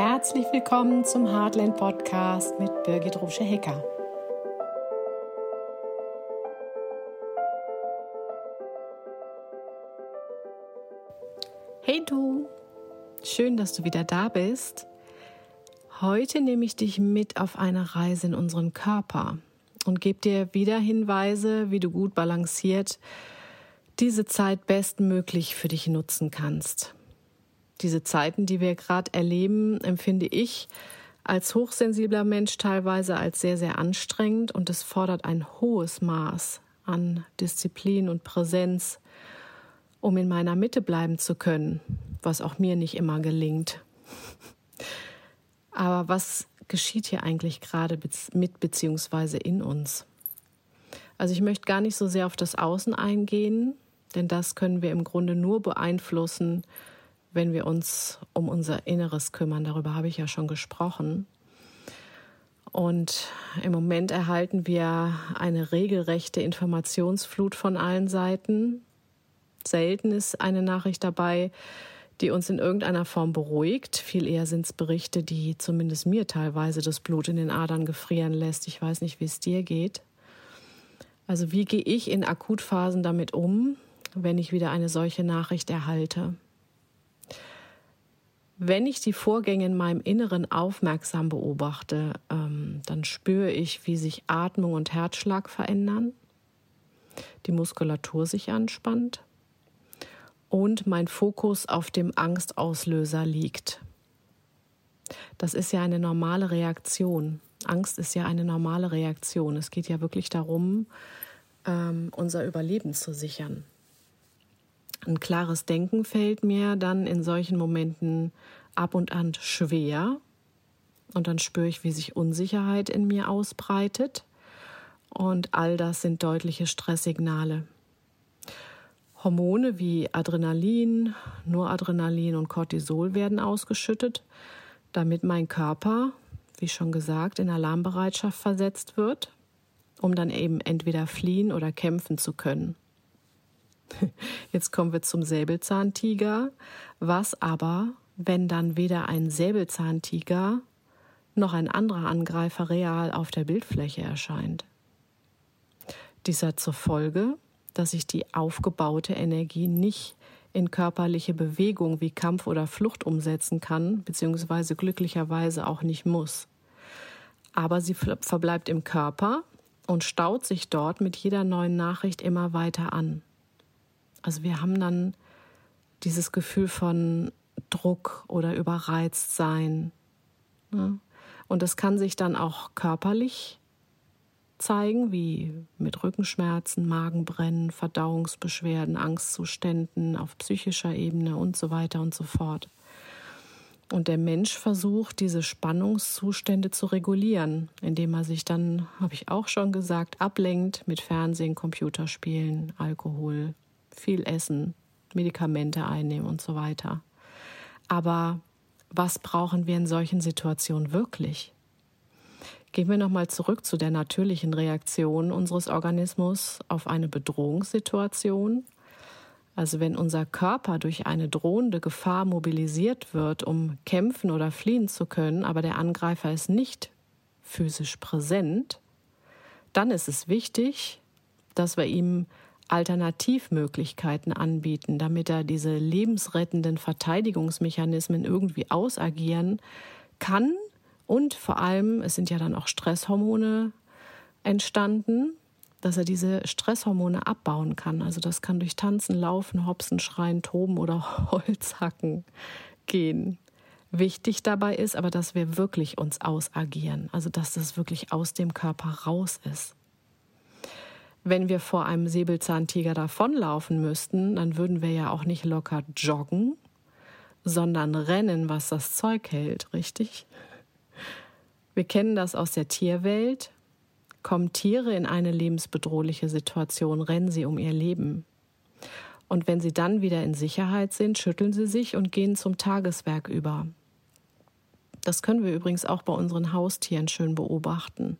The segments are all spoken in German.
Herzlich willkommen zum Heartland Podcast mit Birgit Rusche-Hecker. Hey du, schön, dass du wieder da bist. Heute nehme ich dich mit auf eine Reise in unseren Körper und gebe dir wieder Hinweise, wie du gut balanciert diese Zeit bestmöglich für dich nutzen kannst. Diese Zeiten, die wir gerade erleben, empfinde ich als hochsensibler Mensch teilweise als sehr, sehr anstrengend und es fordert ein hohes Maß an Disziplin und Präsenz, um in meiner Mitte bleiben zu können, was auch mir nicht immer gelingt. Aber was geschieht hier eigentlich gerade mit beziehungsweise in uns? Also ich möchte gar nicht so sehr auf das Außen eingehen, denn das können wir im Grunde nur beeinflussen, wenn wir uns um unser Inneres kümmern. Darüber habe ich ja schon gesprochen. Und im Moment erhalten wir eine regelrechte Informationsflut von allen Seiten. Selten ist eine Nachricht dabei, die uns in irgendeiner Form beruhigt. Viel eher sind es Berichte, die zumindest mir teilweise das Blut in den Adern gefrieren lässt. Ich weiß nicht, wie es dir geht. Also wie gehe ich in Akutphasen damit um, wenn ich wieder eine solche Nachricht erhalte? Wenn ich die Vorgänge in meinem Inneren aufmerksam beobachte, ähm, dann spüre ich, wie sich Atmung und Herzschlag verändern, die Muskulatur sich anspannt und mein Fokus auf dem Angstauslöser liegt. Das ist ja eine normale Reaktion. Angst ist ja eine normale Reaktion. Es geht ja wirklich darum, ähm, unser Überleben zu sichern. Ein klares Denken fällt mir dann in solchen Momenten ab und an schwer. Und dann spüre ich, wie sich Unsicherheit in mir ausbreitet. Und all das sind deutliche Stresssignale. Hormone wie Adrenalin, Noradrenalin und Cortisol werden ausgeschüttet, damit mein Körper, wie schon gesagt, in Alarmbereitschaft versetzt wird, um dann eben entweder fliehen oder kämpfen zu können. Jetzt kommen wir zum Säbelzahntiger, was aber, wenn dann weder ein Säbelzahntiger noch ein anderer Angreifer real auf der Bildfläche erscheint. Dies hat zur Folge, dass ich die aufgebaute Energie nicht in körperliche Bewegung wie Kampf oder Flucht umsetzen kann, beziehungsweise glücklicherweise auch nicht muss. Aber sie verbleibt im Körper und staut sich dort mit jeder neuen Nachricht immer weiter an. Also wir haben dann dieses Gefühl von Druck oder überreizt sein. Ne? Und das kann sich dann auch körperlich zeigen, wie mit Rückenschmerzen, Magenbrennen, Verdauungsbeschwerden, Angstzuständen auf psychischer Ebene und so weiter und so fort. Und der Mensch versucht, diese Spannungszustände zu regulieren, indem er sich dann, habe ich auch schon gesagt, ablenkt mit Fernsehen, Computerspielen, Alkohol, viel essen, Medikamente einnehmen und so weiter. Aber was brauchen wir in solchen Situationen wirklich? Gehen wir nochmal zurück zu der natürlichen Reaktion unseres Organismus auf eine Bedrohungssituation. Also wenn unser Körper durch eine drohende Gefahr mobilisiert wird, um kämpfen oder fliehen zu können, aber der Angreifer ist nicht physisch präsent, dann ist es wichtig, dass wir ihm Alternativmöglichkeiten anbieten, damit er diese lebensrettenden Verteidigungsmechanismen irgendwie ausagieren kann. Und vor allem, es sind ja dann auch Stresshormone entstanden, dass er diese Stresshormone abbauen kann. Also das kann durch Tanzen, Laufen, Hopsen, Schreien, Toben oder Holzhacken gehen. Wichtig dabei ist aber, dass wir wirklich uns ausagieren, also dass das wirklich aus dem Körper raus ist. Wenn wir vor einem Säbelzahntiger davonlaufen müssten, dann würden wir ja auch nicht locker joggen, sondern rennen, was das Zeug hält, richtig? Wir kennen das aus der Tierwelt. Kommen Tiere in eine lebensbedrohliche Situation, rennen sie um ihr Leben. Und wenn sie dann wieder in Sicherheit sind, schütteln sie sich und gehen zum Tageswerk über. Das können wir übrigens auch bei unseren Haustieren schön beobachten.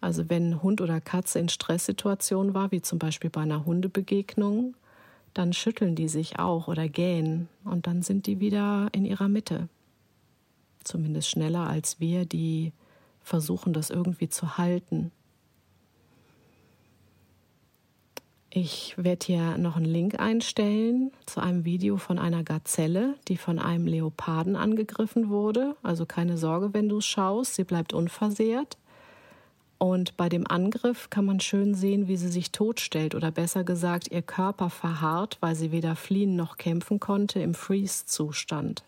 Also wenn Hund oder Katze in Stresssituationen war, wie zum Beispiel bei einer Hundebegegnung, dann schütteln die sich auch oder gähnen und dann sind die wieder in ihrer Mitte. zumindest schneller als wir, die versuchen, das irgendwie zu halten. Ich werde hier noch einen Link einstellen zu einem Video von einer Gazelle, die von einem Leoparden angegriffen wurde. Also keine Sorge, wenn du es schaust, sie bleibt unversehrt. Und bei dem Angriff kann man schön sehen, wie sie sich totstellt oder besser gesagt, ihr Körper verharrt, weil sie weder fliehen noch kämpfen konnte im Freeze-Zustand.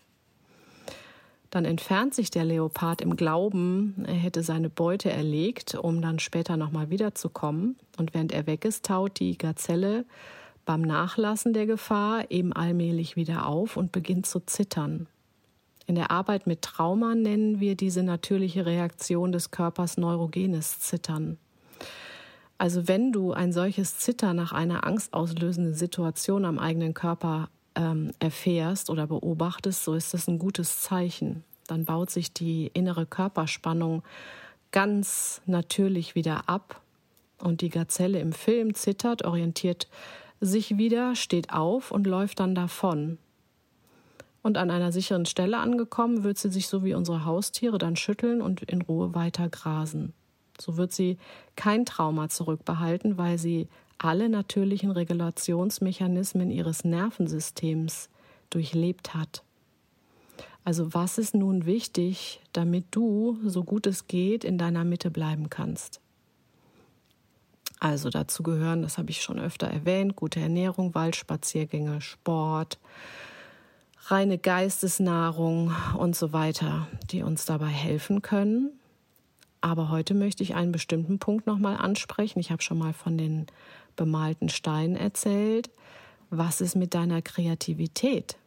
Dann entfernt sich der Leopard im Glauben, er hätte seine Beute erlegt, um dann später nochmal wiederzukommen. Und während er weg ist, taut die Gazelle beim Nachlassen der Gefahr eben allmählich wieder auf und beginnt zu zittern. In der Arbeit mit Trauma nennen wir diese natürliche Reaktion des Körpers neurogenes Zittern. Also wenn du ein solches Zittern nach einer angstauslösenden Situation am eigenen Körper ähm, erfährst oder beobachtest, so ist das ein gutes Zeichen. Dann baut sich die innere Körperspannung ganz natürlich wieder ab und die Gazelle im Film zittert, orientiert sich wieder, steht auf und läuft dann davon. Und an einer sicheren Stelle angekommen, wird sie sich so wie unsere Haustiere dann schütteln und in Ruhe weiter grasen. So wird sie kein Trauma zurückbehalten, weil sie alle natürlichen Regulationsmechanismen ihres Nervensystems durchlebt hat. Also was ist nun wichtig, damit du, so gut es geht, in deiner Mitte bleiben kannst? Also dazu gehören, das habe ich schon öfter erwähnt, gute Ernährung, Waldspaziergänge, Sport, reine Geistesnahrung und so weiter, die uns dabei helfen können. Aber heute möchte ich einen bestimmten Punkt nochmal ansprechen. Ich habe schon mal von den bemalten Steinen erzählt. Was ist mit deiner Kreativität?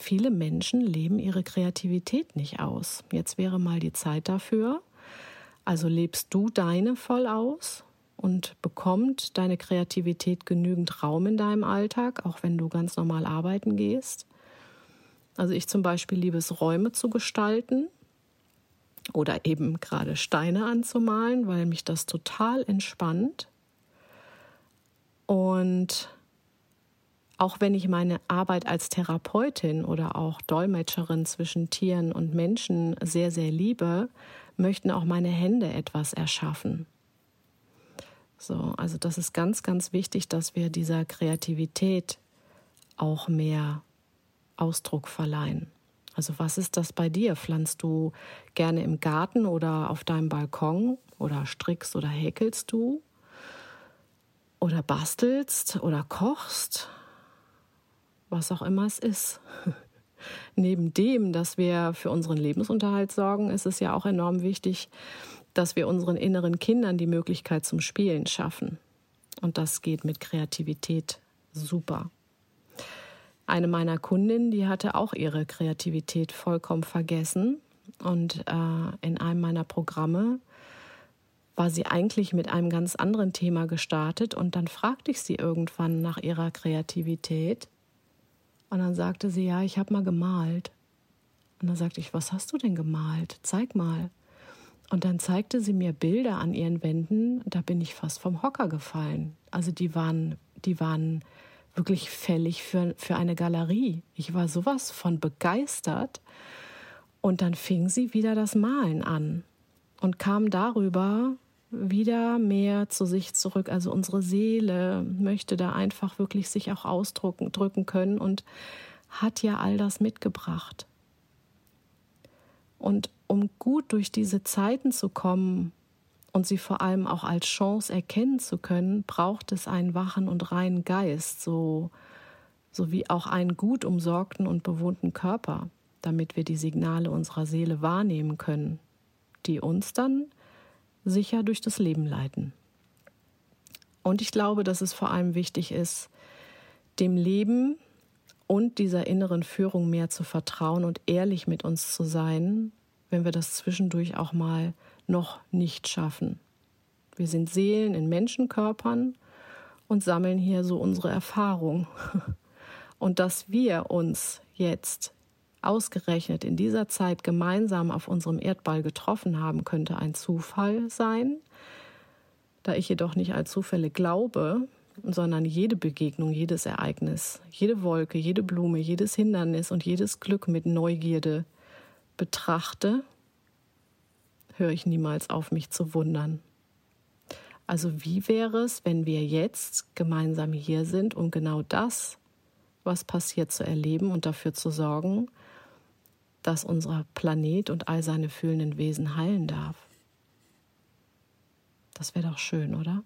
Viele Menschen leben ihre Kreativität nicht aus. Jetzt wäre mal die Zeit dafür. Also lebst du deine voll aus und bekommt deine Kreativität genügend Raum in deinem Alltag, auch wenn du ganz normal arbeiten gehst? Also ich zum Beispiel liebe es, Räume zu gestalten oder eben gerade Steine anzumalen, weil mich das total entspannt. Und auch wenn ich meine Arbeit als Therapeutin oder auch Dolmetscherin zwischen Tieren und Menschen sehr, sehr liebe, möchten auch meine Hände etwas erschaffen. So, also das ist ganz, ganz wichtig, dass wir dieser Kreativität auch mehr Ausdruck verleihen. Also was ist das bei dir? Pflanzt du gerne im Garten oder auf deinem Balkon oder strickst oder häkelst du? Oder bastelst oder kochst? Was auch immer es ist. Neben dem, dass wir für unseren Lebensunterhalt sorgen, ist es ja auch enorm wichtig, dass wir unseren inneren Kindern die Möglichkeit zum Spielen schaffen. Und das geht mit Kreativität super. Eine meiner Kundinnen, die hatte auch ihre Kreativität vollkommen vergessen. Und äh, in einem meiner Programme war sie eigentlich mit einem ganz anderen Thema gestartet. Und dann fragte ich sie irgendwann nach ihrer Kreativität. Und dann sagte sie, ja, ich habe mal gemalt. Und dann sagte ich, was hast du denn gemalt? Zeig mal. Und dann zeigte sie mir Bilder an ihren Wänden, da bin ich fast vom Hocker gefallen. Also die waren, die waren wirklich fällig für, für eine Galerie. Ich war sowas von begeistert. Und dann fing sie wieder das Malen an und kam darüber wieder mehr zu sich zurück. Also unsere Seele möchte da einfach wirklich sich auch ausdrücken drücken können und hat ja all das mitgebracht. Und um gut durch diese Zeiten zu kommen, und sie vor allem auch als Chance erkennen zu können, braucht es einen wachen und reinen Geist, so, sowie auch einen gut umsorgten und bewohnten Körper, damit wir die Signale unserer Seele wahrnehmen können, die uns dann sicher durch das Leben leiten. Und ich glaube, dass es vor allem wichtig ist, dem Leben und dieser inneren Führung mehr zu vertrauen und ehrlich mit uns zu sein, wenn wir das zwischendurch auch mal noch nicht schaffen. Wir sind Seelen in Menschenkörpern und sammeln hier so unsere Erfahrung. Und dass wir uns jetzt ausgerechnet in dieser Zeit gemeinsam auf unserem Erdball getroffen haben, könnte ein Zufall sein. Da ich jedoch nicht als Zufälle glaube, sondern jede Begegnung, jedes Ereignis, jede Wolke, jede Blume, jedes Hindernis und jedes Glück mit Neugierde betrachte, höre ich niemals auf, mich zu wundern. Also wie wäre es, wenn wir jetzt gemeinsam hier sind, um genau das, was passiert, zu erleben und dafür zu sorgen, dass unser Planet und all seine fühlenden Wesen heilen darf? Das wäre doch schön, oder?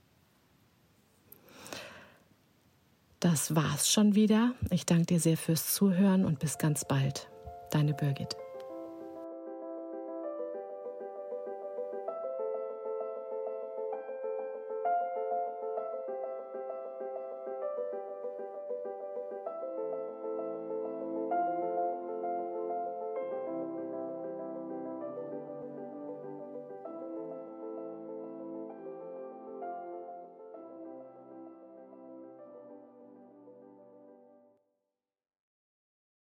Das war's schon wieder. Ich danke dir sehr fürs Zuhören und bis ganz bald. Deine Birgit.